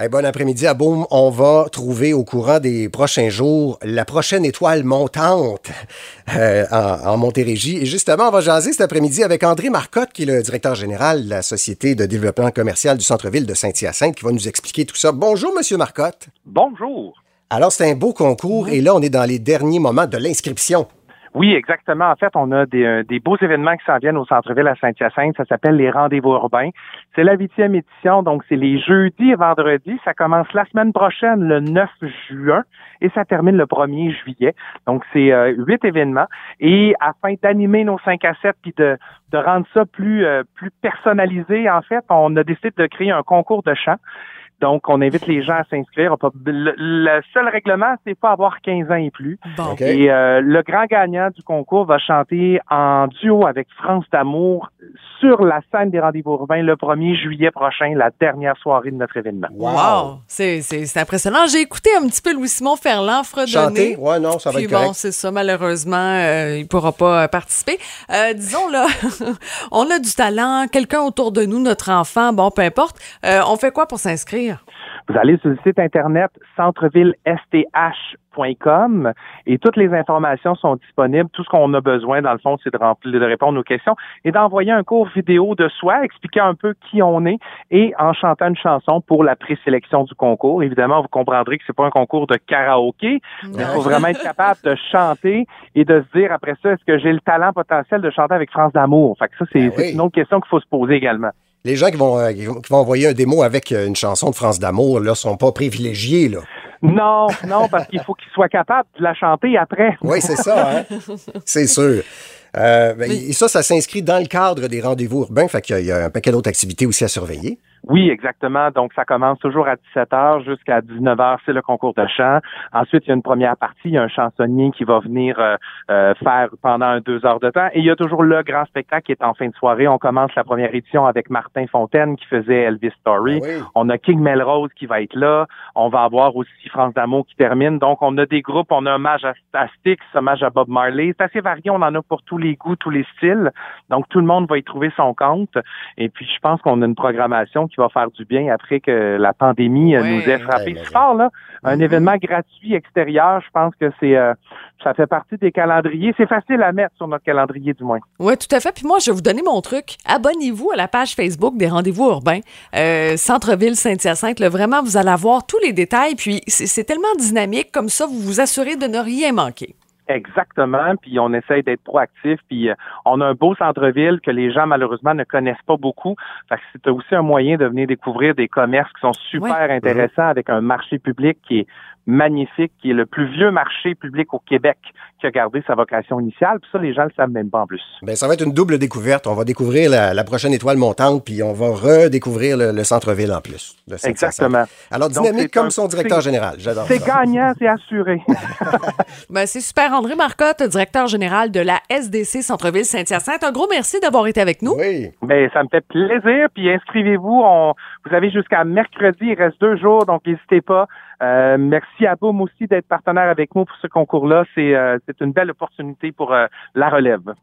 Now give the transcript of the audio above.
Hey, bon après-midi à Boom. On va trouver au courant des prochains jours la prochaine étoile montante euh, en, en, Montérégie. Et justement, on va jaser cet après-midi avec André Marcotte, qui est le directeur général de la Société de développement commercial du centre-ville de Saint-Hyacinthe, qui va nous expliquer tout ça. Bonjour, Monsieur Marcotte. Bonjour. Alors, c'est un beau concours et là, on est dans les derniers moments de l'inscription. Oui, exactement. En fait, on a des, euh, des beaux événements qui s'en viennent au centre-ville à Saint-Hyacinthe. Ça s'appelle les rendez-vous urbains. C'est la huitième édition, donc c'est les jeudis et vendredis. Ça commence la semaine prochaine, le 9 juin, et ça termine le 1er juillet. Donc, c'est euh, huit événements. Et afin d'animer nos 5 à 7 puis de, de rendre ça plus, euh, plus personnalisé, en fait, on a décidé de créer un concours de chant. Donc, on invite les gens à s'inscrire. Le, le, seul règlement, c'est pas avoir 15 ans et plus. Bon. Et euh, le grand gagnant du concours va chanter en duo avec France d'amour sur la scène des rendez-vous urbains le 1er juillet prochain, la dernière soirée de notre événement. Wow! wow. C'est impressionnant. J'ai écouté un petit peu Louis-Simon Ferland fredonner. Chanter? Ouais, non, ça va Puis être bon, c'est ça. Malheureusement, euh, il pourra pas euh, participer. Euh, disons, là, on a du talent, quelqu'un autour de nous, notre enfant, bon, peu importe. Euh, on fait quoi pour s'inscrire? Vous allez sur le site internet centrevillesth.com et toutes les informations sont disponibles. Tout ce qu'on a besoin, dans le fond, c'est de remplir, de répondre aux questions et d'envoyer un cours vidéo de soi, expliquer un peu qui on est et en chantant une chanson pour la présélection du concours. Évidemment, vous comprendrez que c'est pas un concours de karaoké, mais il faut vraiment être capable de chanter et de se dire après ça, est-ce que j'ai le talent potentiel de chanter avec France d'amour? Fait que ça, c'est Ben oui. une autre question qu'il faut se poser également. Les gens qui vont, euh, qui vont, qui vont envoyer un démo avec euh, une chanson de France d'amour, là, sont pas privilégiés, là. Non, non, parce qu'il faut qu'ils soient capables de la chanter après. Oui, c'est ça, hein? c'est sûr. Euh, ben, Et ça, ça s'inscrit dans le cadre des rendez-vous urbains, fait qu'il y a un paquet d'autres activités aussi à surveiller. Oui, exactement. Donc, ça commence toujours à 17h jusqu'à 19h, c'est le concours de chant. Ensuite, il y a une première partie, il y a un chansonnier qui va venir euh, euh, faire pendant deux heures de temps. Et il y a toujours le grand spectacle qui est en fin de soirée. On commence la première édition avec Martin Fontaine qui faisait Elvis Story. Ah oui. On a King Melrose qui va être là. On va avoir aussi France d'amour qui termine. Donc, on a des groupes. On a un hommage à, à Styx, un hommage à Bob Marley. C'est assez varié. On en a pour tous les goûts, tous les styles. Donc, tout le monde va y trouver son compte. Et puis, je pense qu'on a une programmation qui va faire du bien après que la pandémie euh, Oui. nous ait frappé si fort. Là. Un Mhm. événement gratuit extérieur, je pense que c'est euh, ça fait partie des calendriers. C'est facile à mettre sur notre calendrier, du moins. Oui, tout à fait. Puis moi, je vais vous donner mon truc. Abonnez-vous à la page Facebook des rendez-vous urbains, euh, Centre-ville Saint-Hyacinthe. Là, Vraiment, vous allez avoir tous les détails. Puis c'est c'est tellement dynamique, comme ça, vous vous assurez de ne rien manquer. Exactement, puis on essaye d'être proactif, puis euh, on a un beau centre-ville que les gens malheureusement ne connaissent pas beaucoup. Fait que c'est aussi un moyen de venir découvrir des commerces qui sont super intéressants avec un marché public qui est magnifique, qui est le plus vieux marché public au Québec qui a gardé sa vocation initiale. Puis ça, les gens le savent même pas en plus. Ben, ça va être une double découverte. On va découvrir la, la prochaine étoile montante, puis on va redécouvrir le, le centre-ville en plus. Exactement. Alors, dynamique comme un- son directeur général. J'adore C'est gagnant, c'est assuré. Ben, c'est super. André Marcotte, directeur général de la SDC Centre-ville Saint-Hyacinthe. Un gros merci d'avoir été avec nous. Oui. Ben, ça me fait plaisir. Puis inscrivez-vous. On, vous avez jusqu'à mercredi. Il reste deux jours, donc n'hésitez pas. Euh, merci à Boom aussi d'être partenaire avec nous pour ce concours-là. C'est euh, c'est une belle opportunité pour euh, la relève.